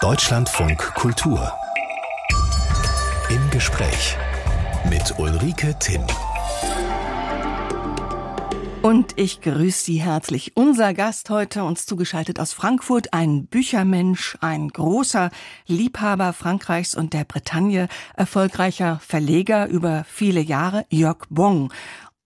Deutschlandfunk Kultur. Im Gespräch mit Ulrike Timm. Und ich grüße Sie herzlich. Unser Gast heute, uns zugeschaltet aus Frankfurt, ein Büchermensch, ein großer Liebhaber Frankreichs und der Bretagne, erfolgreicher Verleger über viele Jahre, Jörg Bong.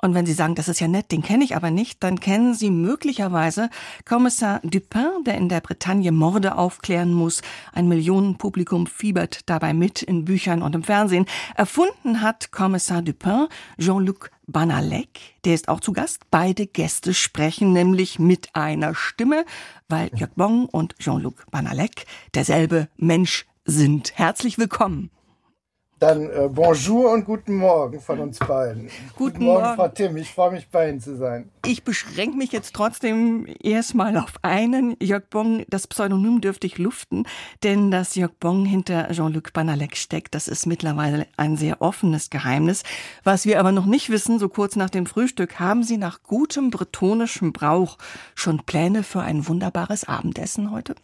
Und wenn Sie sagen, das ist ja nett, den kenne ich aber nicht, dann kennen Sie möglicherweise Kommissar Dupin, der in der Bretagne Morde aufklären muss. Ein Millionenpublikum fiebert dabei mit in Büchern und im Fernsehen. Erfunden hat Kommissar Dupin Jean-Luc Banalek, der ist auch zu Gast. Beide Gäste sprechen nämlich mit einer Stimme, weil Jörg Bong und Jean-Luc Banalek derselbe Mensch sind. Herzlich willkommen. Dann äh, Bonjour und guten Morgen von uns beiden. Guten, guten Morgen, Morgen, Frau Tim. Ich freue mich, bei Ihnen zu sein. Ich beschränke mich jetzt trotzdem erstmal auf einen. Jörg Bong, das Pseudonym dürfte ich luften, denn dass Jörg Bong hinter Jean-Luc Banalek steckt, das ist mittlerweile ein sehr offenes Geheimnis. Was wir aber noch nicht wissen, so kurz nach dem Frühstück, haben Sie nach gutem bretonischem Brauch schon Pläne für ein wunderbares Abendessen heute?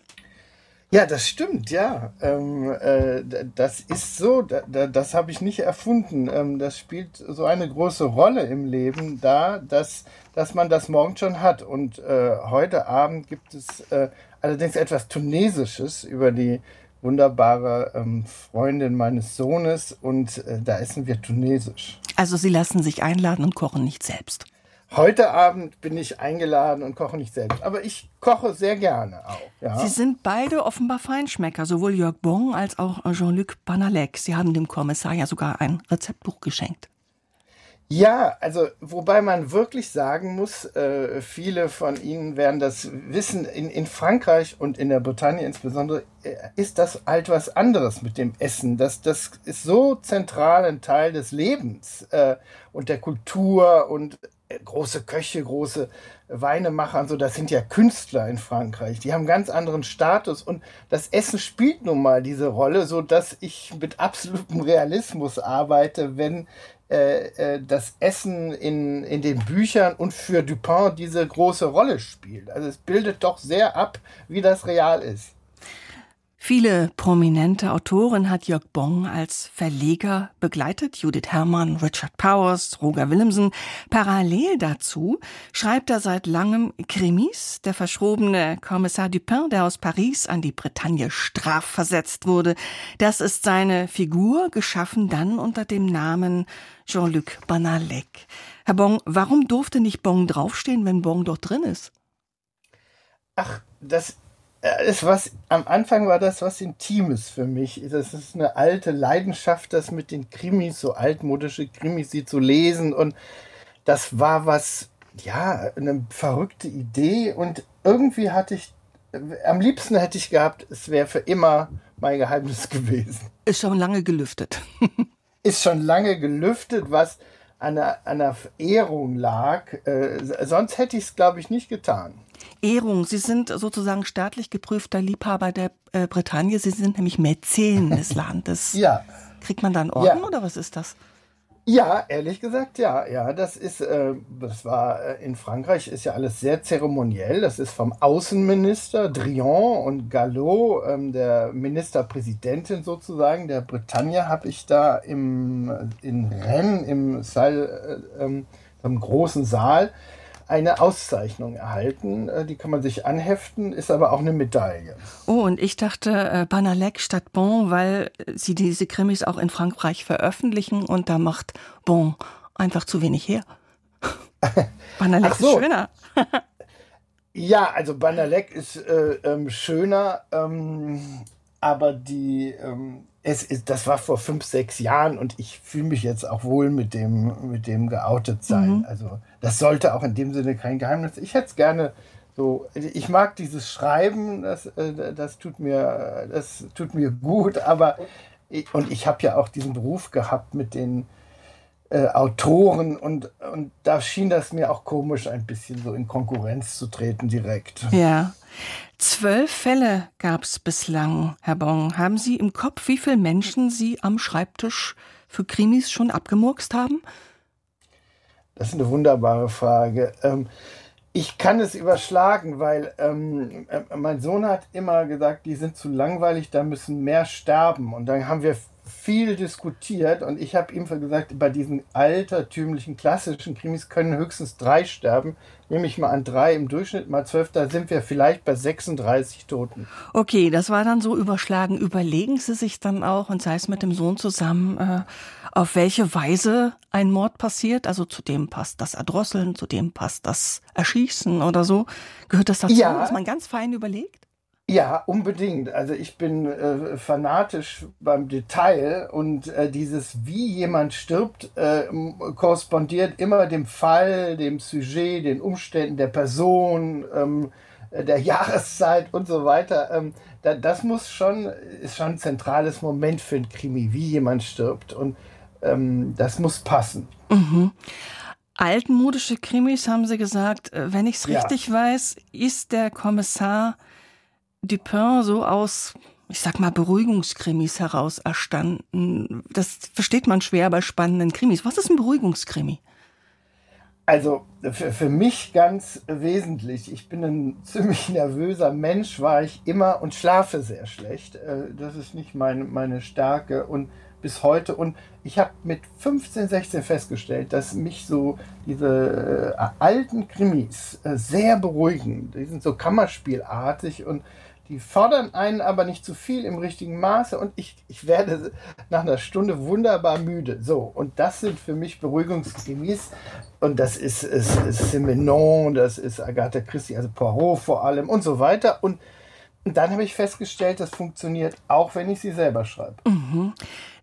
Ja, das stimmt, ja. Ähm, äh, das ist so, da, das habe ich nicht erfunden. Ähm, das spielt so eine große Rolle im Leben da, dass, dass man das morgen schon hat. Und äh, heute Abend gibt es äh, allerdings etwas Tunesisches über die wunderbare ähm, Freundin meines Sohnes und äh, da essen wir Tunesisch. Also Sie lassen sich einladen und kochen nicht selbst. Heute Abend bin ich eingeladen und koche nicht selbst. Aber ich koche sehr gerne auch. Ja. Sie sind beide offenbar Feinschmecker, sowohl Jörg Bon als auch Jean-Luc Banalek. Sie haben dem Kommissar ja sogar ein Rezeptbuch geschenkt. Ja, also wobei man wirklich sagen muss, äh, viele von Ihnen werden das wissen, in, in Frankreich und in der Bretagne insbesondere äh, ist das halt was anderes mit dem Essen. Das, das ist so zentral ein Teil des Lebens äh, und der Kultur und große Köche, große Weinemacher und so, das sind ja Künstler in Frankreich. Die haben ganz anderen Status und das Essen spielt nun mal diese Rolle, so dass ich mit absolutem Realismus arbeite, wenn äh, äh, das Essen in, in den Büchern und für Dupin diese große Rolle spielt. Also es bildet doch sehr ab, wie das real ist. Viele prominente Autoren hat Jörg Bong als Verleger begleitet. Judith Herrmann, Richard Powers, Roger Willemsen. Parallel dazu schreibt er seit langem Krimis. Der verschrobene Kommissar Dupin, der aus Paris an die Bretagne strafversetzt wurde. Das ist seine Figur, geschaffen dann unter dem Namen Jean-Luc Banalek. Herr Bong, warum durfte nicht Bong draufstehen, wenn Bong dort drin ist? Ach, das ist was, am Anfang war das was Intimes für mich. Das ist eine alte Leidenschaft, das mit den Krimis, so altmodische Krimis, sie zu lesen. Und das war was, ja, eine verrückte Idee. Und irgendwie hatte ich, am liebsten hätte ich gehabt, es wäre für immer mein Geheimnis gewesen. Ist schon lange gelüftet. ist schon lange gelüftet, was einer, an einer Ehrung lag. Äh, sonst hätte ich es, glaube ich, nicht getan. Ehrung. Sie sind sozusagen staatlich geprüfter Liebhaber der äh, Bretagne. Sie sind nämlich Mäzen des Landes. ja. Kriegt man da einen Orden ja. oder was ist das? Ja, ehrlich gesagt, ja, ja, das ist, äh, das war äh, in Frankreich ist ja alles sehr zeremoniell. Das ist vom Außenminister Drian und Gallo, ähm, der Ministerpräsidentin sozusagen der Bretagne, habe ich da im in Rennes im Saal, äh, ähm, im großen Saal eine Auszeichnung erhalten. Äh, die kann man sich anheften, ist aber auch eine Medaille. Oh, und ich dachte äh, Banalek statt Bon, weil sie diese Krimis auch in Frankreich veröffentlichen und da macht Bon einfach zu wenig her. Banalek so. ist schöner. ja, also Banalek ist äh, ähm, schöner, ähm, aber die ähm, es ist, das war vor fünf, sechs Jahren und ich fühle mich jetzt auch wohl mit dem, mit dem geoutet sein. Mhm. Also das sollte auch in dem Sinne kein Geheimnis. Ich hätte es gerne so. Ich mag dieses Schreiben, das, äh, das tut mir, das tut mir gut, aber ich, und ich habe ja auch diesen Beruf gehabt mit den äh, Autoren und, und da schien das mir auch komisch, ein bisschen so in Konkurrenz zu treten direkt. Ja. Zwölf Fälle gab es bislang, Herr Bong. Haben Sie im Kopf, wie viele Menschen Sie am Schreibtisch für Krimis schon abgemurkst haben? Das ist eine wunderbare Frage. Ähm, Ich kann es überschlagen, weil ähm, äh, mein Sohn hat immer gesagt, die sind zu langweilig, da müssen mehr sterben. Und dann haben wir viel diskutiert und ich habe ihm gesagt, bei diesen altertümlichen klassischen Krimis können höchstens drei sterben. Nehme ich mal an drei im Durchschnitt, mal zwölf, da sind wir vielleicht bei 36 Toten. Okay, das war dann so überschlagen. Überlegen Sie sich dann auch, und sei es mit dem Sohn zusammen, äh, auf welche Weise ein Mord passiert. Also zu dem passt das Erdrosseln, zu dem passt das Erschießen oder so. Gehört das dazu, ja. dass man ganz fein überlegt? Ja, unbedingt. Also ich bin äh, fanatisch beim Detail und äh, dieses, wie jemand stirbt, äh, korrespondiert immer dem Fall, dem Sujet, den Umständen der Person, ähm, der Jahreszeit und so weiter. Ähm, da, das muss schon, ist schon ein zentrales Moment für ein Krimi, wie jemand stirbt. Und ähm, das muss passen. Mhm. Altmodische Krimis haben Sie gesagt, äh, wenn ich es richtig ja. weiß, ist der Kommissar Dupin so aus, ich sag mal, Beruhigungskrimis heraus erstanden. Das versteht man schwer bei spannenden Krimis. Was ist ein Beruhigungskrimi? Also für, für mich ganz wesentlich. Ich bin ein ziemlich nervöser Mensch, war ich immer und schlafe sehr schlecht. Äh, das ist nicht meine, meine Stärke. Und bis heute. Und ich habe mit 15, 16 festgestellt, dass mich so diese äh, alten Krimis äh, sehr beruhigen. Die sind so kammerspielartig und die fordern einen aber nicht zu viel im richtigen Maße und ich, ich werde nach einer Stunde wunderbar müde. So, und das sind für mich Beruhigungskrimis und das ist, ist, ist Simenon, das ist Agatha Christie, also Poirot vor allem und so weiter. Und, und dann habe ich festgestellt, das funktioniert auch, wenn ich sie selber schreibe. Mhm.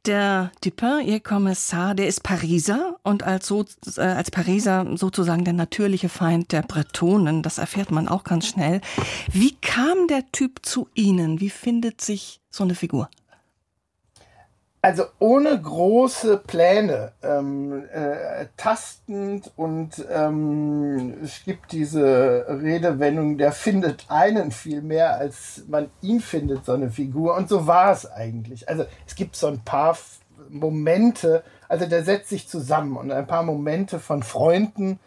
Der Dupin, Ihr Kommissar, der ist Pariser und als, so, äh, als Pariser sozusagen der natürliche Feind der Bretonen. Das erfährt man auch ganz schnell. Wie kam der Typ zu Ihnen? Wie findet sich so eine Figur? Also ohne große Pläne, ähm, äh, tastend und ähm, es gibt diese Redewendung, der findet einen viel mehr, als man ihn findet, so eine Figur. Und so war es eigentlich. Also es gibt so ein paar Momente, also der setzt sich zusammen und ein paar Momente von Freunden,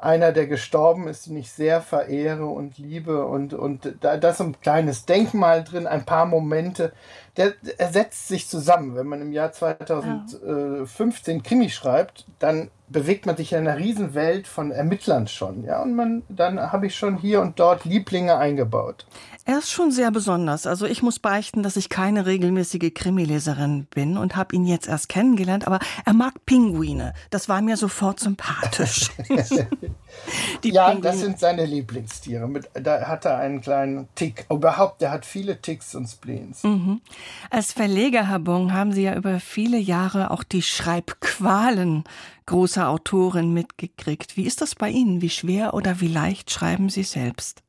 einer, der gestorben ist, den ich sehr verehre und liebe und, und da, da ist ein kleines Denkmal drin, ein paar Momente. Der, er setzt sich zusammen. Wenn man im Jahr 2015 Krimi schreibt, dann bewegt man sich in einer Riesenwelt von Ermittlern schon. Ja, und man, dann habe ich schon hier und dort Lieblinge eingebaut. Er ist schon sehr besonders. Also ich muss beichten, dass ich keine regelmäßige Krimileserin bin und habe ihn jetzt erst kennengelernt, aber er mag Pinguine. Das war mir sofort sympathisch. ja, Pinguine. das sind seine Lieblingstiere. Mit, da hat er einen kleinen Tick. Überhaupt, der hat viele Ticks und Spleens. Mhm. Als Verleger, Herr Bung, haben Sie ja über viele Jahre auch die Schreibqualen großer Autoren mitgekriegt. Wie ist das bei Ihnen? Wie schwer oder wie leicht schreiben Sie selbst?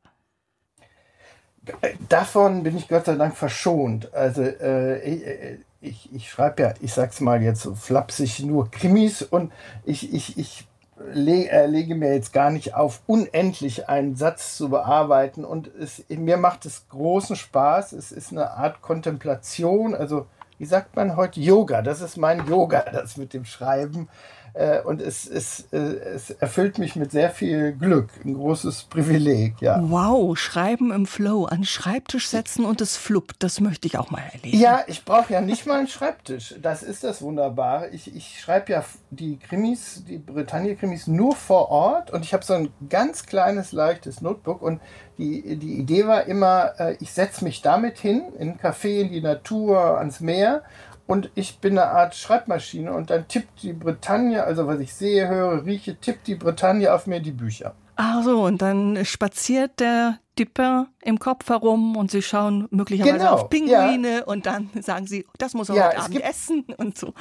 Davon bin ich Gott sei Dank verschont. Also äh, ich, ich schreibe ja, ich sag's mal jetzt so flapsig, nur Krimis und ich, ich, ich äh, lege mir jetzt gar nicht auf, unendlich einen Satz zu bearbeiten. Und es, mir macht es großen Spaß. Es ist eine Art Kontemplation. Also, wie sagt man heute? Yoga. Das ist mein Yoga, das mit dem Schreiben. Äh, und es, es, äh, es erfüllt mich mit sehr viel Glück, ein großes Privileg, ja. Wow, Schreiben im Flow, an Schreibtisch setzen und es fluppt, das möchte ich auch mal erleben. Ja, ich brauche ja nicht mal einen Schreibtisch. Das ist das Wunderbare. Ich, ich schreibe ja die Krimis, die Bretagne-Krimis nur vor Ort und ich habe so ein ganz kleines, leichtes Notebook und die, die Idee war immer, äh, ich setze mich damit hin, in ein Café, in die Natur, ans Meer und ich bin eine Art Schreibmaschine und dann tippt die Bretagne, also was ich sehe, höre, rieche, tippt die Bretagne auf mir die Bücher. Ach so, und dann spaziert der Dupin im Kopf herum und sie schauen möglicherweise genau, auf Pinguine ja. und dann sagen sie, das muss er ja, heute Abend essen und so.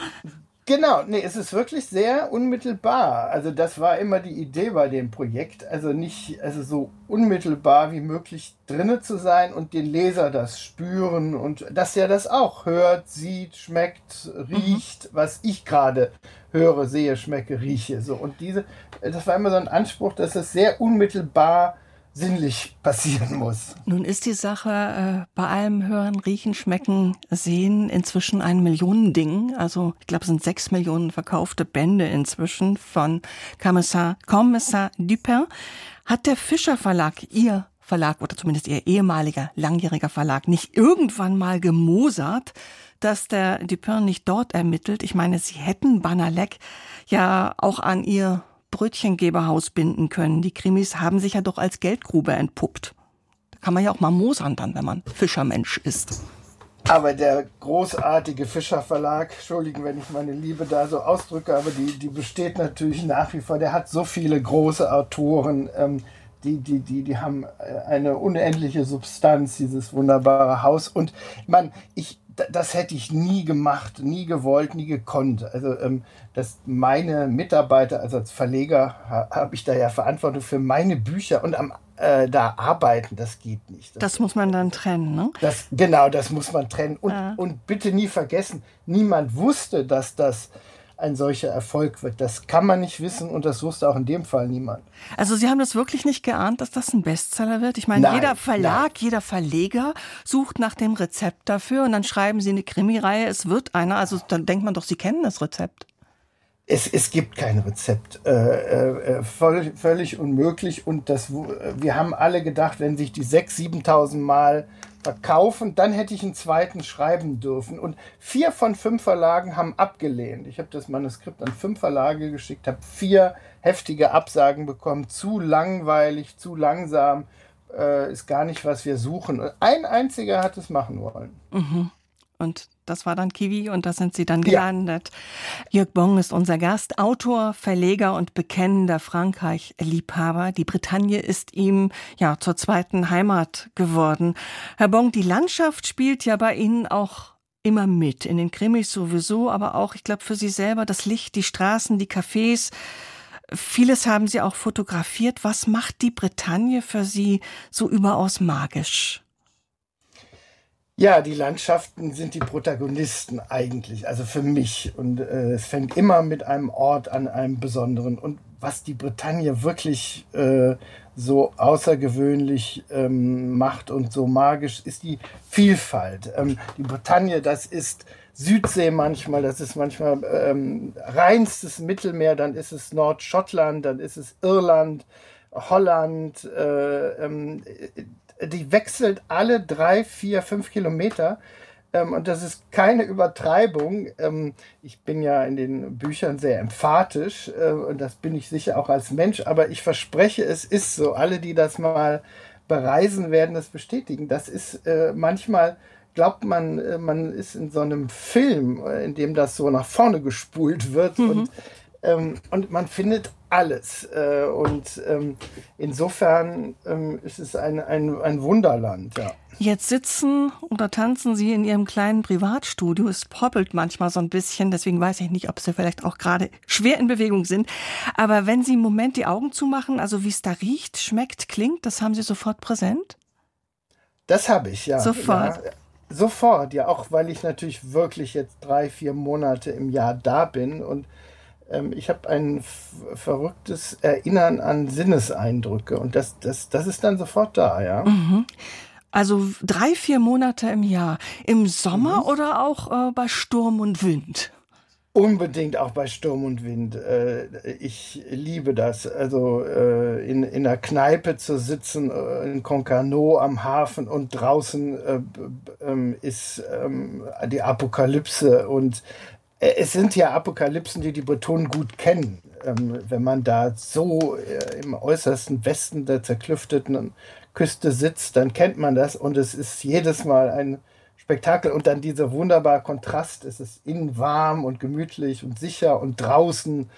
Genau, nee, es ist wirklich sehr unmittelbar. Also das war immer die Idee bei dem Projekt, also nicht, also so unmittelbar wie möglich drinne zu sein und den Leser das spüren und dass er das auch hört, sieht, schmeckt, riecht, mhm. was ich gerade höre, sehe, schmecke, rieche. So und diese, das war immer so ein Anspruch, dass es sehr unmittelbar sinnlich passieren muss. Nun ist die Sache äh, bei allem Hören, Riechen, Schmecken, Sehen inzwischen ein Millionending. Also ich glaube, es sind sechs Millionen verkaufte Bände inzwischen von Kommissar, Kommissar Dupin. Hat der Fischer Verlag, Ihr Verlag oder zumindest Ihr ehemaliger langjähriger Verlag, nicht irgendwann mal gemosert, dass der Dupin nicht dort ermittelt? Ich meine, Sie hätten Banalek ja auch an Ihr Brötchengeberhaus binden können. Die Krimis haben sich ja doch als Geldgrube entpuppt. Da kann man ja auch mal mosern dann, wenn man Fischermensch ist. Aber der großartige Fischer Verlag, entschuldigen, wenn ich meine Liebe da so ausdrücke, aber die, die besteht natürlich nach wie vor. Der hat so viele große Autoren, ähm, die, die, die, die haben äh, eine unendliche Substanz, dieses wunderbare Haus. Und man, ich, das hätte ich nie gemacht, nie gewollt, nie gekonnt. Also ähm, dass meine Mitarbeiter, also als Verleger ha, habe ich da ja Verantwortung für meine Bücher und am äh, da arbeiten, das geht nicht. Das, das muss man dann trennen, ne? Das, genau, das muss man trennen. Und, ja. und bitte nie vergessen, niemand wusste, dass das ein solcher Erfolg wird. Das kann man nicht wissen und das wusste auch in dem Fall niemand. Also Sie haben das wirklich nicht geahnt, dass das ein Bestseller wird? Ich meine, nein, jeder Verlag, nein. jeder Verleger sucht nach dem Rezept dafür und dann schreiben Sie eine Krimireihe, es wird einer. Also dann denkt man doch, Sie kennen das Rezept. Es, es gibt kein Rezept. Äh, äh, völlig, völlig unmöglich. Und das, wir haben alle gedacht, wenn sich die 6.000, 7.000 Mal verkaufen, dann hätte ich einen zweiten schreiben dürfen. Und vier von fünf Verlagen haben abgelehnt. Ich habe das Manuskript an fünf Verlage geschickt, habe vier heftige Absagen bekommen. Zu langweilig, zu langsam, äh, ist gar nicht, was wir suchen. Ein einziger hat es machen wollen. Mhm. Und das war dann Kiwi und da sind sie dann gelandet. Ja. Jörg Bong ist unser Gast, Autor, Verleger und bekennender Frankreich-Liebhaber. Die Bretagne ist ihm ja zur zweiten Heimat geworden. Herr Bong, die Landschaft spielt ja bei Ihnen auch immer mit. In den Krimis sowieso, aber auch, ich glaube, für Sie selber das Licht, die Straßen, die Cafés. Vieles haben Sie auch fotografiert. Was macht die Bretagne für Sie so überaus magisch? Ja, die Landschaften sind die Protagonisten eigentlich, also für mich. Und äh, es fängt immer mit einem Ort an, einem besonderen. Und was die Bretagne wirklich äh, so außergewöhnlich ähm, macht und so magisch, ist die Vielfalt. Ähm, die Bretagne, das ist Südsee manchmal, das ist manchmal ähm, reinstes Mittelmeer, dann ist es Nordschottland, dann ist es Irland, Holland, äh, ähm, die wechselt alle drei, vier, fünf Kilometer. Ähm, und das ist keine Übertreibung. Ähm, ich bin ja in den Büchern sehr emphatisch äh, und das bin ich sicher auch als Mensch, aber ich verspreche, es ist so. Alle, die das mal bereisen, werden das bestätigen. Das ist äh, manchmal glaubt man, äh, man ist in so einem Film, äh, in dem das so nach vorne gespult wird mhm. und ähm, und man findet alles. Äh, und ähm, insofern ähm, ist es ein, ein, ein Wunderland, ja. Jetzt sitzen oder tanzen Sie in Ihrem kleinen Privatstudio. Es poppelt manchmal so ein bisschen, deswegen weiß ich nicht, ob Sie vielleicht auch gerade schwer in Bewegung sind. Aber wenn Sie im Moment die Augen zumachen, also wie es da riecht, schmeckt, klingt, das haben Sie sofort präsent? Das habe ich, ja. Sofort. Ja, sofort, ja, auch weil ich natürlich wirklich jetzt drei, vier Monate im Jahr da bin und ich habe ein verrücktes Erinnern an Sinneseindrücke und das, das, das ist dann sofort da, ja. Mhm. Also drei, vier Monate im Jahr. Im Sommer mhm. oder auch äh, bei Sturm und Wind? Unbedingt auch bei Sturm und Wind. Äh, ich liebe das. Also äh, in, in einer Kneipe zu sitzen, äh, in Concarneau am Hafen und draußen äh, ähm, ist ähm, die Apokalypse und es sind ja Apokalypsen, die die Bretonen gut kennen. Ähm, wenn man da so äh, im äußersten Westen der zerklüfteten Küste sitzt, dann kennt man das und es ist jedes Mal ein Spektakel und dann dieser wunderbare Kontrast. Es ist innen warm und gemütlich und sicher und draußen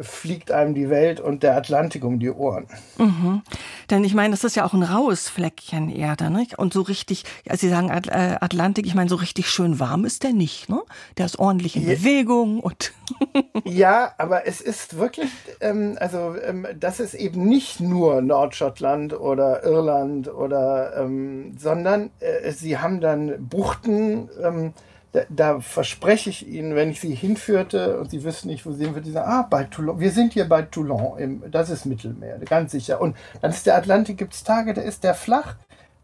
fliegt einem die Welt und der Atlantik um die Ohren. Mhm. Denn ich meine, das ist ja auch ein raues Fleckchen Erde, nicht? Und so richtig, ja, Sie sagen äh, Atlantik, ich meine, so richtig schön warm ist der nicht, ne? Der ist ordentlich in ja. Bewegung und. ja, aber es ist wirklich, ähm, also ähm, das ist eben nicht nur Nordschottland oder Irland oder, ähm, sondern äh, Sie haben dann Buchten, ähm, da, da, verspreche ich Ihnen, wenn ich Sie hinführte und Sie wüssten nicht, wo sind wir, die sagen, ah, bei Toulon, wir sind hier bei Toulon, im, das ist Mittelmeer, ganz sicher. Und dann ist der Atlantik, gibt es Tage, da ist der flach,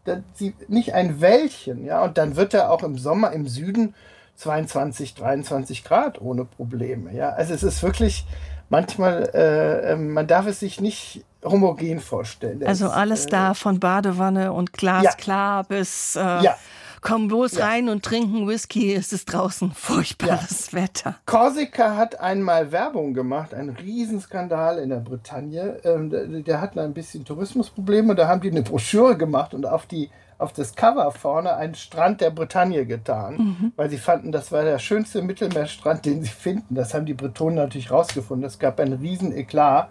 da, sie, nicht ein Wäldchen, ja, und dann wird er auch im Sommer im Süden 22, 23 Grad ohne Probleme, ja. Also es ist wirklich, manchmal, äh, ähm, man darf es sich nicht homogen vorstellen. Also alles äh, da von Badewanne und glasklar ja. bis äh, ja. Komm bloß ja. rein und trinken Whisky, es ist draußen furchtbares Wetter. Korsika hat einmal Werbung gemacht, ein Riesenskandal in der Bretagne. Ähm, der, der hat ein bisschen Tourismusprobleme, da haben die eine Broschüre gemacht und auf die auf das Cover vorne einen Strand der Bretagne getan, mhm. weil sie fanden, das war der schönste Mittelmeerstrand, den sie finden. Das haben die Bretonen natürlich rausgefunden. Es gab einen riesen Eklat.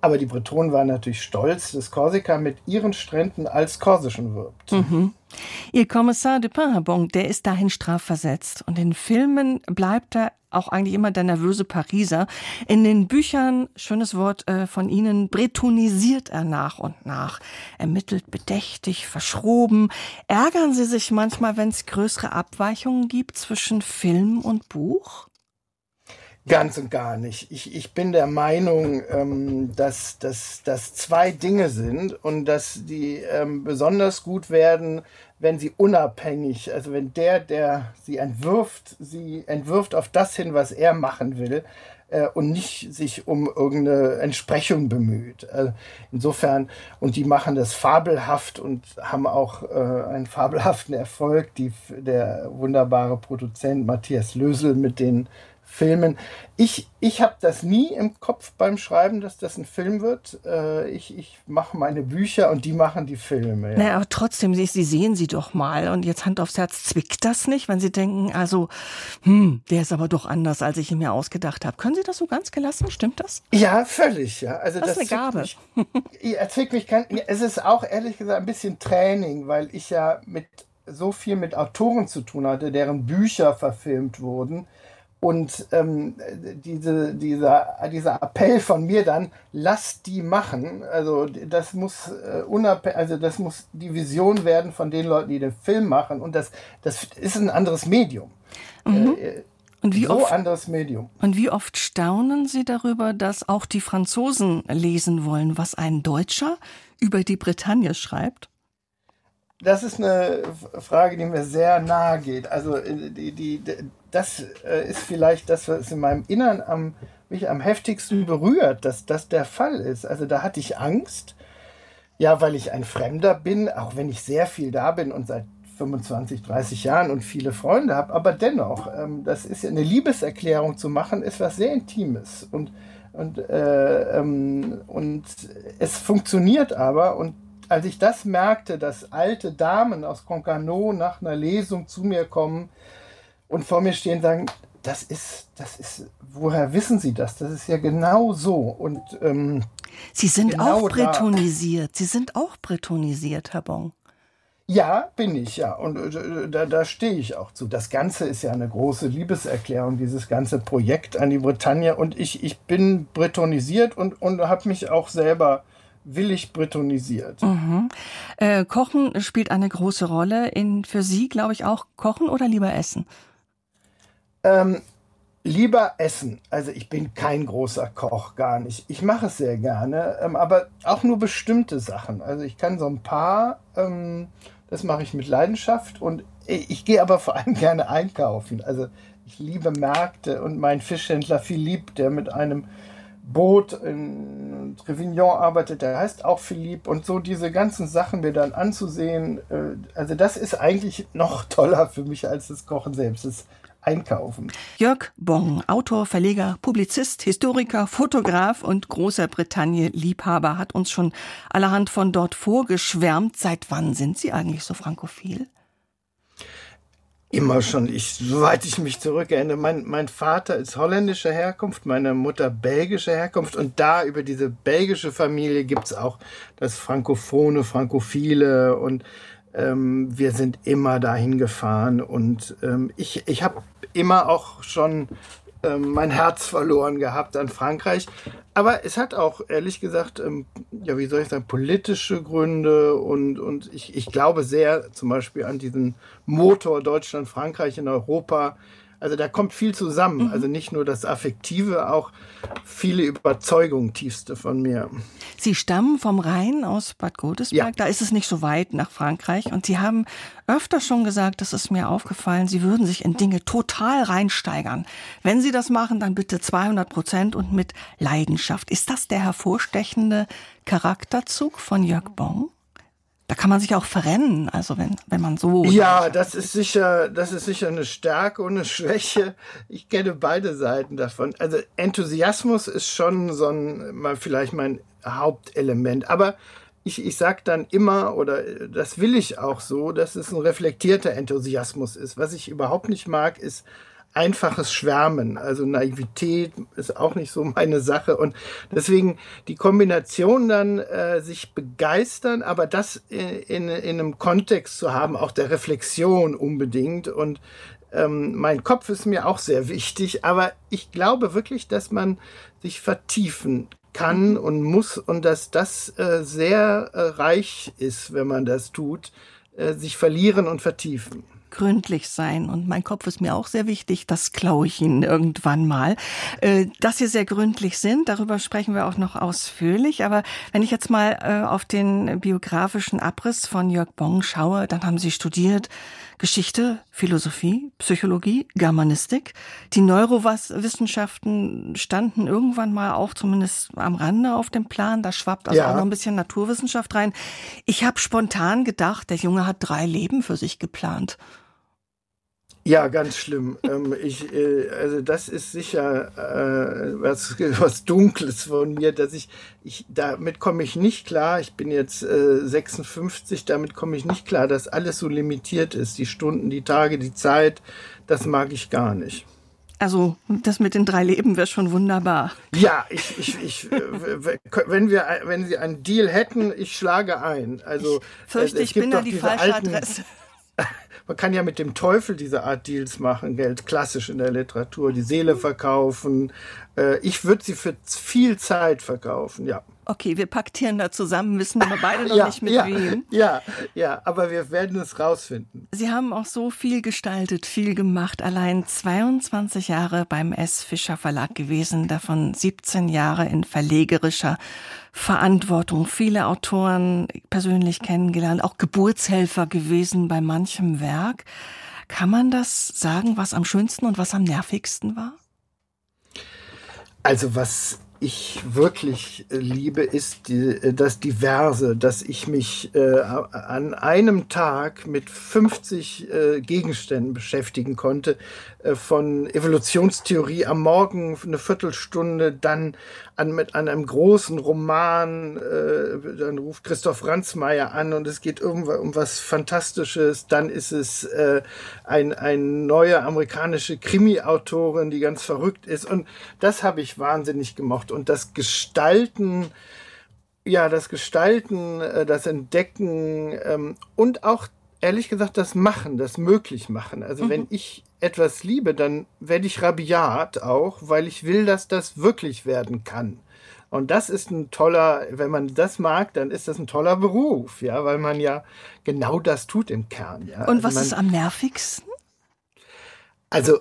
Aber die Bretonen waren natürlich stolz, dass Korsika mit ihren Stränden als korsischen wirbt. Mhm. Ihr Kommissar de Pinhabon, der ist dahin strafversetzt. Und in Filmen bleibt er auch eigentlich immer der nervöse Pariser. In den Büchern, schönes Wort äh, von Ihnen, bretonisiert er nach und nach. Ermittelt bedächtig, verschroben. Ärgern Sie sich manchmal, wenn es größere Abweichungen gibt zwischen Film und Buch? Ganz und gar nicht. Ich, ich bin der Meinung, ähm, dass das dass zwei Dinge sind und dass die ähm, besonders gut werden, wenn sie unabhängig, also wenn der, der sie entwirft, sie entwirft auf das hin, was er machen will äh, und nicht sich um irgendeine Entsprechung bemüht. Also insofern, und die machen das fabelhaft und haben auch äh, einen fabelhaften Erfolg. Die, der wunderbare Produzent Matthias Lösel mit den Filmen. Ich, ich habe das nie im Kopf beim Schreiben, dass das ein Film wird. Äh, ich ich mache meine Bücher und die machen die Filme. Ja. Naja, aber trotzdem, Sie, Sie sehen sie doch mal. Und jetzt Hand aufs Herz, zwickt das nicht, wenn Sie denken, also, hm, der ist aber doch anders, als ich ihn mir ausgedacht habe. Können Sie das so ganz gelassen? Stimmt das? Ja, völlig. Ja. Also das, das ist eine Gabe. Mich, ja, zwickt mich kein, es ist auch ehrlich gesagt ein bisschen Training, weil ich ja mit so viel mit Autoren zu tun hatte, deren Bücher verfilmt wurden und ähm, diese, dieser, dieser Appell von mir dann, lasst die machen. Also das muss äh, unabhängig, also das muss die Vision werden von den Leuten, die den Film machen. Und das, das ist ein anderes Medium. Mhm. Äh, und wie so oft, anderes Medium. Und wie oft staunen Sie darüber, dass auch die Franzosen lesen wollen, was ein Deutscher über die Bretagne schreibt? Das ist eine Frage, die mir sehr nahe geht. Also äh, die, die, das äh, ist vielleicht das, was in meinem Innern am, mich am heftigsten berührt, dass das der Fall ist. Also da hatte ich Angst, ja, weil ich ein Fremder bin, auch wenn ich sehr viel da bin und seit 25, 30 Jahren und viele Freunde habe, aber dennoch, ähm, das ist eine Liebeserklärung zu machen, ist was sehr Intimes. Und und, äh, ähm, und es funktioniert aber. Und als ich das merkte, dass alte Damen aus Concarneau nach einer Lesung zu mir kommen und vor mir stehen und sagen, das ist, das ist, woher wissen Sie das? Das ist ja genau so. Und ähm, Sie sind genau auch bretonisiert. Da. Sie sind auch bretonisiert, Herr Bon. Ja, bin ich, ja. Und äh, da, da stehe ich auch zu. Das Ganze ist ja eine große Liebeserklärung, dieses ganze Projekt an die Bretagne. Und ich, ich bin bretonisiert und, und habe mich auch selber willig bretonisiert. Mhm. Äh, Kochen spielt eine große Rolle. In, für Sie, glaube ich, auch Kochen oder lieber Essen? Ähm, lieber Essen. Also ich bin kein großer Koch, gar nicht. Ich mache es sehr gerne, ähm, aber auch nur bestimmte Sachen. Also ich kann so ein paar, ähm, das mache ich mit Leidenschaft und ich, ich gehe aber vor allem gerne einkaufen. Also ich liebe Märkte und mein Fischhändler Philipp, der mit einem Boot in Trevignon arbeitet, der heißt auch Philipp und so diese ganzen Sachen mir dann anzusehen, äh, also das ist eigentlich noch toller für mich als das Kochen selbst, das Einkaufen. Jörg Bong, Autor, Verleger, Publizist, Historiker, Fotograf und großer Bretagne-Liebhaber, hat uns schon allerhand von dort vorgeschwärmt. Seit wann sind Sie eigentlich so frankophil? Immer schon, ich, soweit ich mich zurückerinnere. Mein, mein Vater ist holländischer Herkunft, meine Mutter belgischer Herkunft und da über diese belgische Familie gibt es auch das Frankophone, Frankophile und ähm, wir sind immer dahin gefahren und ähm, ich, ich habe immer auch schon ähm, mein Herz verloren gehabt an Frankreich. Aber es hat auch, ehrlich gesagt, ähm, ja, wie soll ich sagen, politische Gründe und, und ich, ich glaube sehr zum Beispiel an diesen Motor Deutschland-Frankreich in Europa, also da kommt viel zusammen. Mhm. Also nicht nur das Affektive, auch viele Überzeugungen tiefste von mir. Sie stammen vom Rhein aus Bad Godesberg. Ja. Da ist es nicht so weit nach Frankreich. Und Sie haben öfter schon gesagt, das ist mir aufgefallen, Sie würden sich in Dinge total reinsteigern. Wenn Sie das machen, dann bitte 200 Prozent und mit Leidenschaft. Ist das der hervorstechende Charakterzug von Jörg Bong? Da kann man sich auch verrennen, also wenn, wenn man so. Ja, das ist sicher, das ist sicher eine Stärke und eine Schwäche. Ich kenne beide Seiten davon. Also Enthusiasmus ist schon so ein, mal vielleicht mein Hauptelement. Aber ich, ich sage dann immer, oder das will ich auch so, dass es ein reflektierter Enthusiasmus ist. Was ich überhaupt nicht mag, ist einfaches Schwärmen. Also Naivität ist auch nicht so meine Sache. Und deswegen die Kombination dann äh, sich begeistern, aber das in, in, in einem Kontext zu haben, auch der Reflexion unbedingt. Und ähm, mein Kopf ist mir auch sehr wichtig, aber ich glaube wirklich, dass man sich vertiefen kann und muss und dass das äh, sehr äh, reich ist, wenn man das tut, äh, sich verlieren und vertiefen gründlich sein. Und mein Kopf ist mir auch sehr wichtig. Das klaue ich Ihnen irgendwann mal. Äh, dass Sie sehr gründlich sind, darüber sprechen wir auch noch ausführlich. Aber wenn ich jetzt mal äh, auf den biografischen Abriss von Jörg Bong schaue, dann haben Sie studiert Geschichte, Philosophie, Psychologie, Germanistik. Die Neurowissenschaften standen irgendwann mal auch zumindest am Rande auf dem Plan. Da schwappt also ja. auch noch ein bisschen Naturwissenschaft rein. Ich habe spontan gedacht, der Junge hat drei Leben für sich geplant. Ja, ganz schlimm. ähm, ich, äh, also das ist sicher äh, was, was Dunkles von mir, dass ich, ich damit komme ich nicht klar. Ich bin jetzt äh, 56, damit komme ich nicht klar, dass alles so limitiert ist. Die Stunden, die Tage, die Zeit, das mag ich gar nicht. Also das mit den drei Leben wäre schon wunderbar. Ja, ich, ich, ich, wenn wir, wenn Sie einen Deal hätten, ich schlage ein. Also ich fürchte, ich bin da die falsche alten, Adresse. Man kann ja mit dem Teufel diese Art Deals machen, Geld klassisch in der Literatur, die Seele verkaufen. Äh, ich würde sie für viel Zeit verkaufen, ja. Okay, wir paktieren da zusammen, wissen aber beide noch ja, nicht mit ja, wem. Ja, ja, aber wir werden es rausfinden. Sie haben auch so viel gestaltet, viel gemacht. Allein 22 Jahre beim S. Fischer Verlag gewesen, davon 17 Jahre in verlegerischer Verantwortung. Viele Autoren persönlich kennengelernt, auch Geburtshelfer gewesen bei manchem Werk. Kann man das sagen, was am schönsten und was am nervigsten war? Also was ich wirklich liebe, ist die, äh, das Diverse, dass ich mich äh, an einem Tag mit 50 äh, Gegenständen beschäftigen konnte, äh, von Evolutionstheorie am Morgen eine Viertelstunde, dann an, mit an einem großen Roman, äh, dann ruft Christoph Ransmayr an und es geht um, um was Fantastisches, dann ist es äh, ein, ein neue amerikanische Krimi-Autorin, die ganz verrückt ist. Und das habe ich wahnsinnig gemocht und das Gestalten ja, das Gestalten, äh, das Entdecken ähm, und auch ehrlich gesagt das Machen, das möglich machen. Also mhm. wenn ich etwas liebe, dann werde ich rabiat auch, weil ich will, dass das wirklich werden kann. Und das ist ein toller, wenn man das mag, dann ist das ein toller Beruf, ja, weil man ja genau das tut im Kern. Ja. Und also was man, ist am nervigsten? Also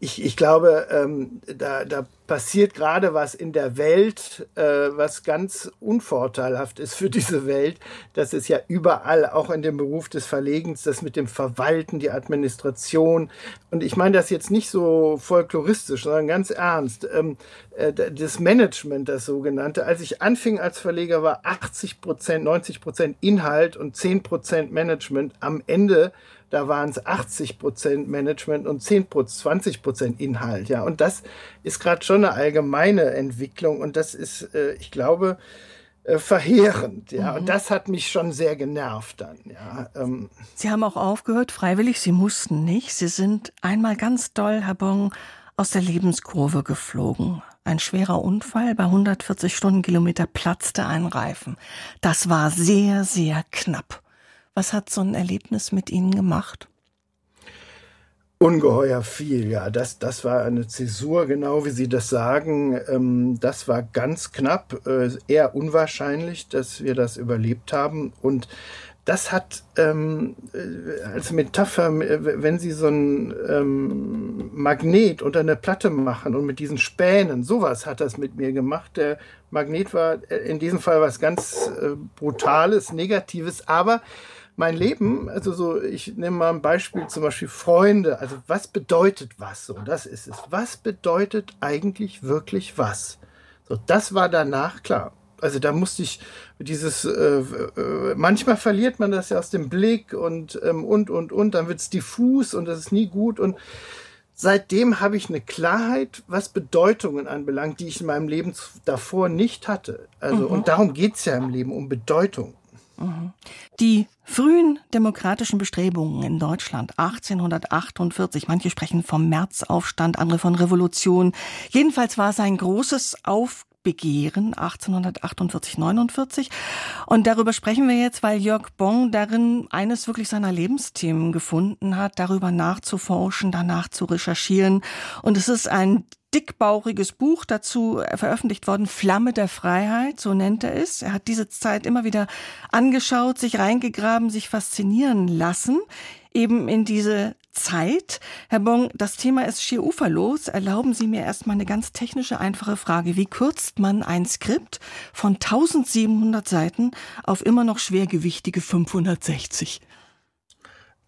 ich, ich glaube, ähm, da, da passiert gerade was in der Welt, äh, was ganz unvorteilhaft ist für diese Welt. Das ist ja überall, auch in dem Beruf des Verlegens, das mit dem Verwalten, die Administration. Und ich meine das jetzt nicht so folkloristisch, sondern ganz ernst. Ähm, äh, das Management, das sogenannte. Als ich anfing als Verleger, war 80 Prozent, 90 Prozent Inhalt und 10 Prozent Management. Am Ende da waren es 80 Prozent Management und 10 20 Prozent Inhalt. Ja, und das ist gerade schon eine allgemeine Entwicklung und das ist, äh, ich glaube, äh, verheerend. Ja, mhm. und das hat mich schon sehr genervt dann. Ja, ähm. Sie haben auch aufgehört, freiwillig. Sie mussten nicht. Sie sind einmal ganz doll, Herr Bong, aus der Lebenskurve geflogen. Ein schwerer Unfall bei 140 Stundenkilometer platzte ein Reifen. Das war sehr, sehr knapp. Was hat so ein Erlebnis mit Ihnen gemacht? Ungeheuer viel, ja. Das, das war eine Zäsur, genau wie Sie das sagen. Ähm, das war ganz knapp, äh, eher unwahrscheinlich, dass wir das überlebt haben. Und das hat ähm, äh, als Metapher, wenn Sie so ein ähm, Magnet unter eine Platte machen und mit diesen Spänen, sowas hat das mit mir gemacht. Der Magnet war äh, in diesem Fall was ganz äh, Brutales, Negatives, aber mein Leben, also so, ich nehme mal ein Beispiel, zum Beispiel Freunde. Also was bedeutet was? So, das ist es. Was bedeutet eigentlich wirklich was? So, das war danach klar. Also da musste ich dieses, äh, äh, manchmal verliert man das ja aus dem Blick und ähm, und und und, dann wird es diffus und das ist nie gut und seitdem habe ich eine Klarheit, was Bedeutungen anbelangt, die ich in meinem Leben davor nicht hatte. Also, mhm. und darum geht es ja im Leben, um Bedeutung. Die frühen demokratischen Bestrebungen in Deutschland 1848, manche sprechen vom Märzaufstand, andere von Revolution. Jedenfalls war es ein großes Aufbegehren 1848, 49. Und darüber sprechen wir jetzt, weil Jörg Bong darin eines wirklich seiner Lebensthemen gefunden hat, darüber nachzuforschen, danach zu recherchieren. Und es ist ein dickbauchiges Buch dazu veröffentlicht worden, Flamme der Freiheit, so nennt er es. Er hat diese Zeit immer wieder angeschaut, sich reingegraben, sich faszinieren lassen, eben in diese Zeit. Herr Bong, das Thema ist schier uferlos. Erlauben Sie mir erstmal eine ganz technische, einfache Frage. Wie kürzt man ein Skript von 1700 Seiten auf immer noch schwergewichtige 560?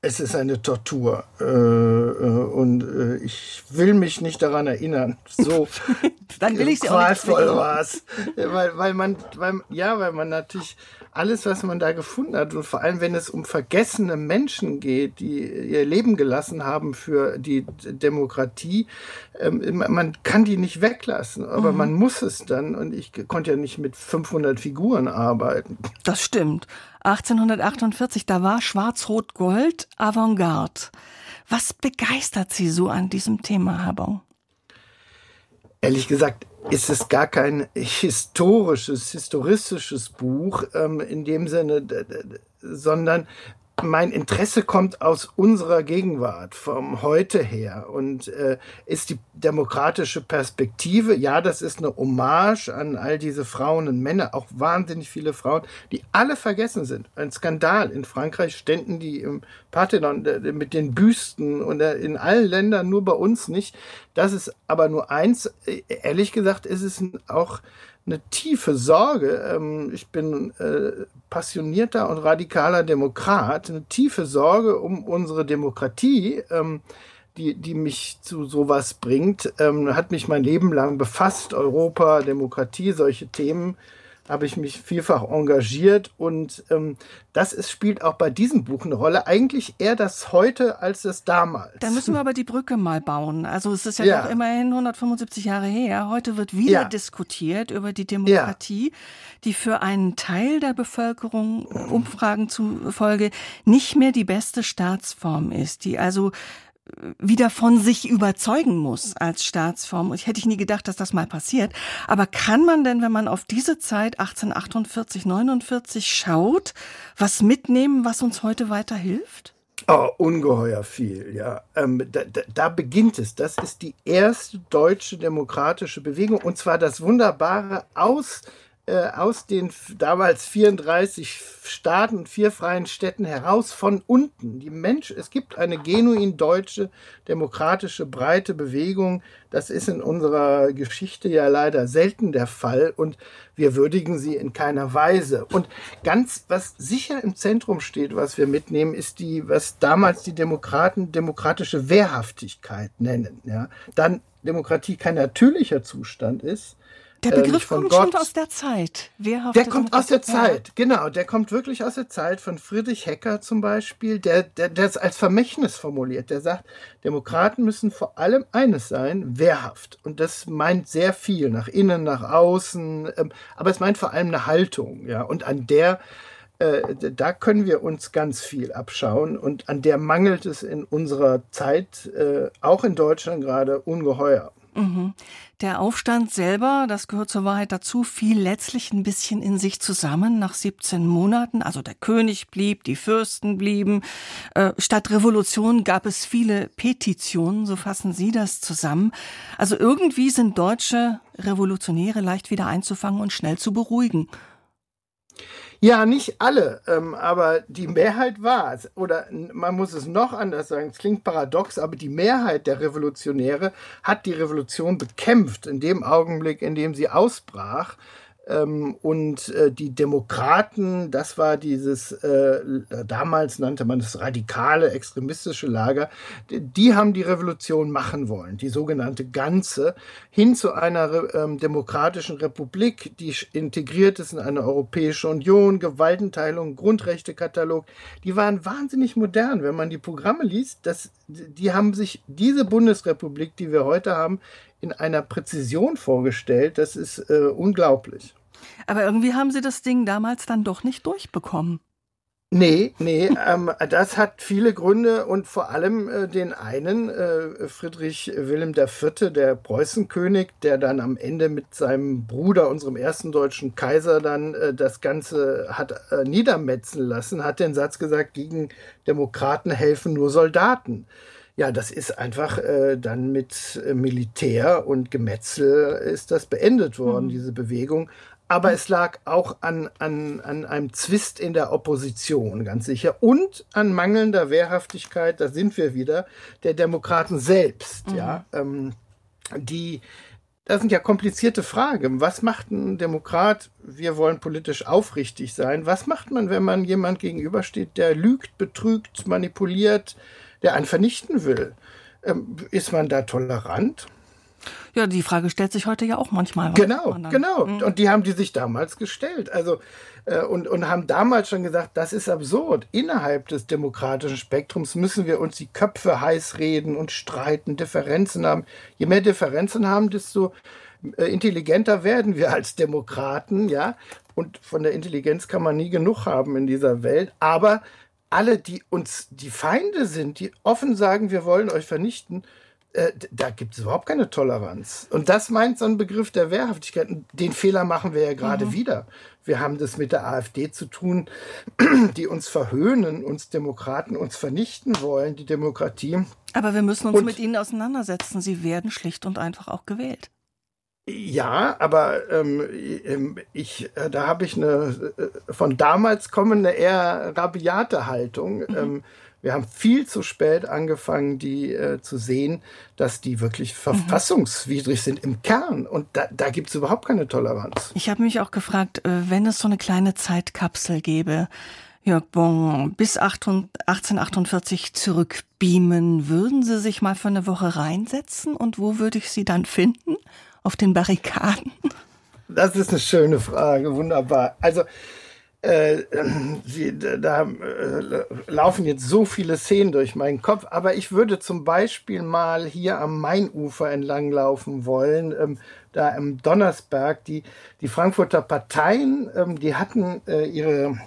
Es ist eine Tortur äh, äh, und äh, ich will mich nicht daran erinnern. So dann will ich sie auch nicht war es, weil, weil man, weil, ja, weil man natürlich alles, was man da gefunden hat und vor allem, wenn es um vergessene Menschen geht, die ihr Leben gelassen haben für die Demokratie, ähm, man kann die nicht weglassen, aber mhm. man muss es dann und ich konnte ja nicht mit 500 Figuren arbeiten. Das stimmt. 1848, da war Schwarz-Rot-Gold Avantgarde. Was begeistert Sie so an diesem Thema, Herr Bon? Ehrlich gesagt, ist es gar kein historisches, historistisches Buch ähm, in dem Sinne, sondern mein Interesse kommt aus unserer Gegenwart, vom Heute her und äh, ist die demokratische Perspektive. Ja, das ist eine Hommage an all diese Frauen und Männer, auch wahnsinnig viele Frauen, die alle vergessen sind. Ein Skandal. In Frankreich ständen die im Parthenon äh, mit den Büsten und äh, in allen Ländern, nur bei uns nicht. Das ist aber nur eins. Äh, ehrlich gesagt ist es auch eine tiefe Sorge. Ähm, ich bin passionierter und radikaler Demokrat, eine tiefe Sorge um unsere Demokratie. Ähm, die, die mich zu sowas bringt, ähm, hat mich mein Leben lang befasst. Europa, Demokratie, solche Themen habe ich mich vielfach engagiert und ähm, das ist, spielt auch bei diesem Buch eine Rolle. Eigentlich eher das heute als das damals. Da müssen wir aber die Brücke mal bauen. Also es ist ja, ja. doch immerhin 175 Jahre her. Heute wird wieder ja. diskutiert über die Demokratie, ja. die für einen Teil der Bevölkerung Umfragen zufolge nicht mehr die beste Staatsform ist, die also wieder von sich überzeugen muss als Staatsform. Und ich hätte nie gedacht, dass das mal passiert. Aber kann man denn, wenn man auf diese Zeit 1848, 49 schaut, was mitnehmen, was uns heute weiterhilft? Oh, ungeheuer viel, ja. Ähm, da, da, da, beginnt es. Das ist die erste deutsche demokratische Bewegung und zwar das Wunderbare aus aus den damals 34 Staaten vier freien Städten heraus von unten. Die Mensch, es gibt eine genuin deutsche, demokratische, breite Bewegung. Das ist in unserer Geschichte ja leider selten der Fall und wir würdigen sie in keiner Weise. Und ganz, was sicher im Zentrum steht, was wir mitnehmen, ist die, was damals die Demokraten demokratische Wehrhaftigkeit nennen. Ja? Dann Demokratie kein natürlicher Zustand ist, der äh, Begriff kommt Gott. schon aus der Zeit. der kommt aus der Zeit, genau. Der kommt wirklich aus der Zeit von Friedrich Hecker zum Beispiel, der, der, der es als Vermächtnis formuliert. Der sagt, Demokraten müssen vor allem eines sein, wehrhaft. Und das meint sehr viel, nach innen, nach außen. Ähm, aber es meint vor allem eine Haltung. Ja. Und an der äh, da können wir uns ganz viel abschauen und an der mangelt es in unserer Zeit, äh, auch in Deutschland gerade, ungeheuer. Mhm. Der Aufstand selber, das gehört zur Wahrheit dazu, fiel letztlich ein bisschen in sich zusammen nach 17 Monaten. Also der König blieb, die Fürsten blieben. Äh, statt Revolution gab es viele Petitionen, so fassen Sie das zusammen. Also irgendwie sind deutsche Revolutionäre leicht wieder einzufangen und schnell zu beruhigen. Ja, nicht alle, ähm, aber die Mehrheit war es. Oder man muss es noch anders sagen, es klingt paradox, aber die Mehrheit der Revolutionäre hat die Revolution bekämpft in dem Augenblick, in dem sie ausbrach. Ähm, und äh, die Demokraten, das war dieses, äh, damals nannte man es radikale, extremistische Lager, die, die, haben die Revolution machen wollen, die sogenannte Ganze, hin zu einer ähm, demokratischen Republik, die integriert ist in eine Europäische Union, Gewaltenteilung, Grundrechtekatalog. Die waren wahnsinnig modern, wenn man die Programme liest. Das, die haben sich diese Bundesrepublik, die wir heute haben, in einer Präzision vorgestellt. Das ist äh, unglaublich. Aber irgendwie haben Sie das Ding damals dann doch nicht durchbekommen. Nee, nee, ähm, das hat viele Gründe und vor allem äh, den einen, äh, Friedrich Wilhelm IV., der Preußenkönig, der dann am Ende mit seinem Bruder, unserem ersten deutschen Kaiser, dann äh, das Ganze hat äh, niedermetzen lassen, hat den Satz gesagt, gegen Demokraten helfen nur Soldaten. Ja, das ist einfach äh, dann mit Militär und Gemetzel ist das beendet worden, mhm. diese Bewegung. Aber es lag auch an, an, an einem Zwist in der Opposition, ganz sicher. Und an mangelnder Wehrhaftigkeit, da sind wir wieder, der Demokraten selbst. Mhm. Ja, ähm, die, das sind ja komplizierte Fragen. Was macht ein Demokrat? Wir wollen politisch aufrichtig sein. Was macht man, wenn man jemand gegenübersteht, der lügt, betrügt, manipuliert, der einen vernichten will? Ähm, ist man da tolerant? Ja, die Frage stellt sich heute ja auch manchmal. Genau, genau. Mhm. Und die haben die sich damals gestellt. Also äh, und, und haben damals schon gesagt, das ist absurd. Innerhalb des demokratischen Spektrums müssen wir uns die Köpfe heiß reden und streiten, Differenzen haben. Je mehr Differenzen haben, desto äh, intelligenter werden wir als Demokraten, ja. Und von der Intelligenz kann man nie genug haben in dieser Welt. Aber alle, die uns die Feinde sind, die offen sagen, wir wollen euch vernichten, äh, da gibt es überhaupt keine Toleranz. Und das meint so ein Begriff der Wehrhaftigkeit. Den Fehler machen wir ja gerade mhm. wieder. Wir haben das mit der AfD zu tun, die uns verhöhnen, uns Demokraten, uns vernichten wollen, die Demokratie. Aber wir müssen uns und, mit ihnen auseinandersetzen. Sie werden schlicht und einfach auch gewählt. Ja, aber ähm, ähm ich, äh, da habe ich eine äh, von damals kommende eher rabiate Haltung. Mhm. Ähm, wir haben viel zu spät angefangen, die äh, zu sehen, dass die wirklich verfassungswidrig mhm. sind im Kern. Und da, da gibt es überhaupt keine Toleranz. Ich habe mich auch gefragt, äh, wenn es so eine kleine Zeitkapsel gäbe, Jörg Bon, bis 1848 zurückbeamen, würden Sie sich mal für eine Woche reinsetzen? Und wo würde ich Sie dann finden? Auf den Barrikaden? Das ist eine schöne Frage, wunderbar. Also äh, sie, da äh, laufen jetzt so viele Szenen durch meinen Kopf, aber ich würde zum Beispiel mal hier am Mainufer entlang laufen wollen, ähm, da im Donnersberg. Die, die Frankfurter Parteien, ähm, die hatten äh, ihre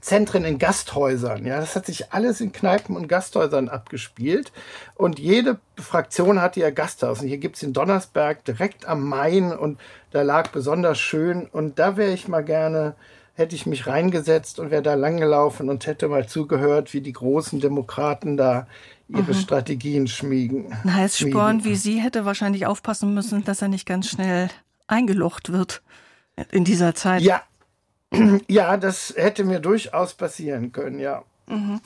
Zentren in Gasthäusern. Ja, das hat sich alles in Kneipen und Gasthäusern abgespielt. Und jede Fraktion hatte ihr Gasthaus. Und hier gibt es den Donnersberg direkt am Main und da lag besonders schön. Und da wäre ich mal gerne hätte ich mich reingesetzt und wäre da langgelaufen und hätte mal zugehört, wie die großen Demokraten da ihre mhm. Strategien schmiegen. Ein Heißsporn wie Sie hätte wahrscheinlich aufpassen müssen, dass er nicht ganz schnell eingelocht wird in dieser Zeit. Ja, ja, das hätte mir durchaus passieren können, ja. Mhm.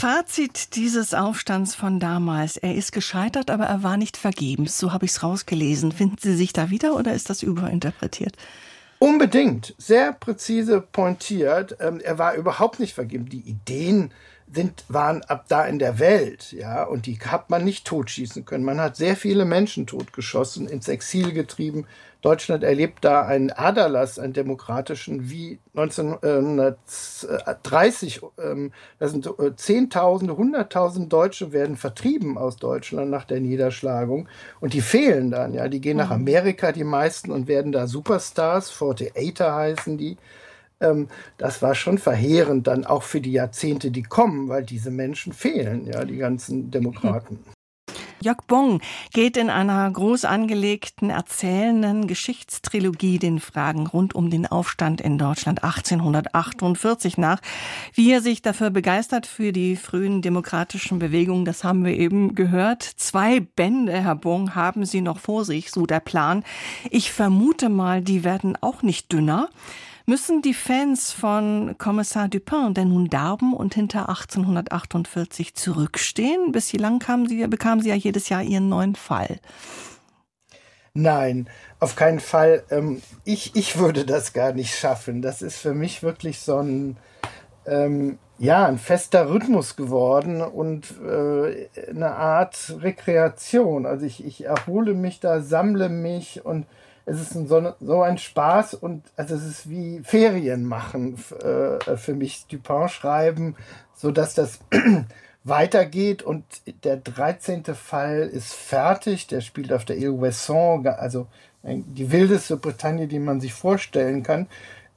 Fazit dieses Aufstands von damals. Er ist gescheitert, aber er war nicht vergebens. So habe ich es rausgelesen. Finden Sie sich da wieder oder ist das überinterpretiert? Unbedingt, sehr präzise pointiert. Ähm, er war überhaupt nicht vergeben. Die Ideen sind, waren ab da in der Welt, ja, und die hat man nicht totschießen können. Man hat sehr viele Menschen totgeschossen, ins Exil getrieben, Deutschland erlebt da einen Aderlass, einen demokratischen, wie 1930. Ähm, da sind äh, Zehntausende, Hunderttausende Deutsche werden vertrieben aus Deutschland nach der Niederschlagung. Und die fehlen dann, ja. Die gehen nach mhm. Amerika, die meisten, und werden da Superstars, 48er heißen die. Ähm, das war schon verheerend dann auch für die Jahrzehnte, die kommen, weil diese Menschen fehlen, ja, die ganzen Demokraten. Jörg Bong geht in einer groß angelegten, erzählenden Geschichtstrilogie den Fragen rund um den Aufstand in Deutschland 1848 nach. Wie er sich dafür begeistert für die frühen demokratischen Bewegungen, das haben wir eben gehört. Zwei Bände, Herr Bong, haben Sie noch vor sich, so der Plan. Ich vermute mal, die werden auch nicht dünner. Müssen die Fans von Kommissar Dupin denn nun darben und hinter 1848 zurückstehen? Bislang kamen sie, bekamen sie ja jedes Jahr ihren neuen Fall. Nein, auf keinen Fall. Ähm, ich, ich würde das gar nicht schaffen. Das ist für mich wirklich so ein, ähm, ja, ein fester Rhythmus geworden und äh, eine Art Rekreation. Also ich, ich erhole mich da, sammle mich und es ist ein, so, so, ein Spaß und also es ist wie Ferien machen äh, für mich, Dupin schreiben, so dass das weitergeht und der 13. Fall ist fertig, der spielt auf der Ile Wesson, also die wildeste Bretagne, die man sich vorstellen kann.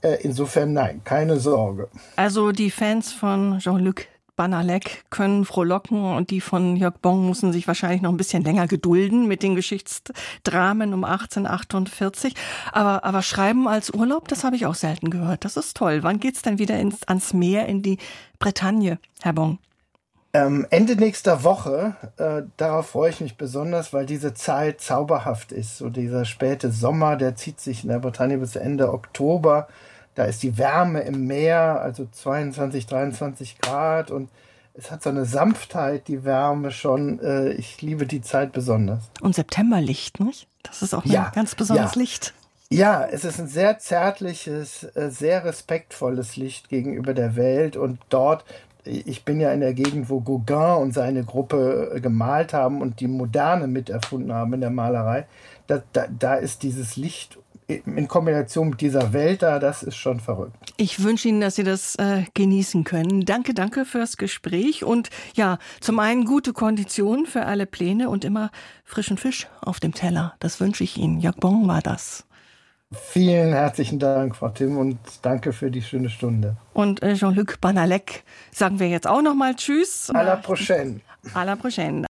Äh, insofern nein, keine Sorge. Also die Fans von Jean-Luc Banalek können frohlocken und die von Jörg Bong müssen sich wahrscheinlich noch ein bisschen länger gedulden mit den Geschichtsdramen um 1848. Aber, aber Schreiben als Urlaub, das habe ich auch selten gehört. Das ist toll. Wann geht's denn wieder ins, ans Meer, in die Bretagne, Herr Bong? Ähm, Ende nächster Woche, äh, darauf freue ich mich besonders, weil diese Zeit zauberhaft ist. So dieser späte Sommer, der zieht sich in der Bretagne bis Ende Oktober. Da ist die Wärme im Meer, also 22, 23 Grad und es hat so eine Sanftheit, die Wärme schon. Äh, ich liebe die Zeit besonders. Und Septemberlicht, nicht? Das ist auch ein ja, ganz besonderes ja. Licht. Ja, es ist ein sehr zärtliches, äh, sehr respektvolles Licht gegenüber der Welt und dort ich bin ja in der Gegend, wo Gauguin und seine Gruppe äh, gemalt haben und die Moderne miterfunden haben in der Malerei. Da, da, da ist dieses Licht in Kombination mit dieser Welt da, das ist schon verrückt. Ich wünsche Ihnen, dass Sie das äh, genießen können. Danke, danke fürs Gespräch und ja, zum einen gute Kondition für alle Pläne und immer frischen Fisch auf dem Teller. Das wünsche ich Ihnen. Jörg Bon war das. Vielen herzlichen Dank, Frau Tim, und danke für die schöne Stunde. Und äh, Jean-Luc Banalek sagen wir jetzt auch nochmal Tschüss. À la prochaine. À la prochaine.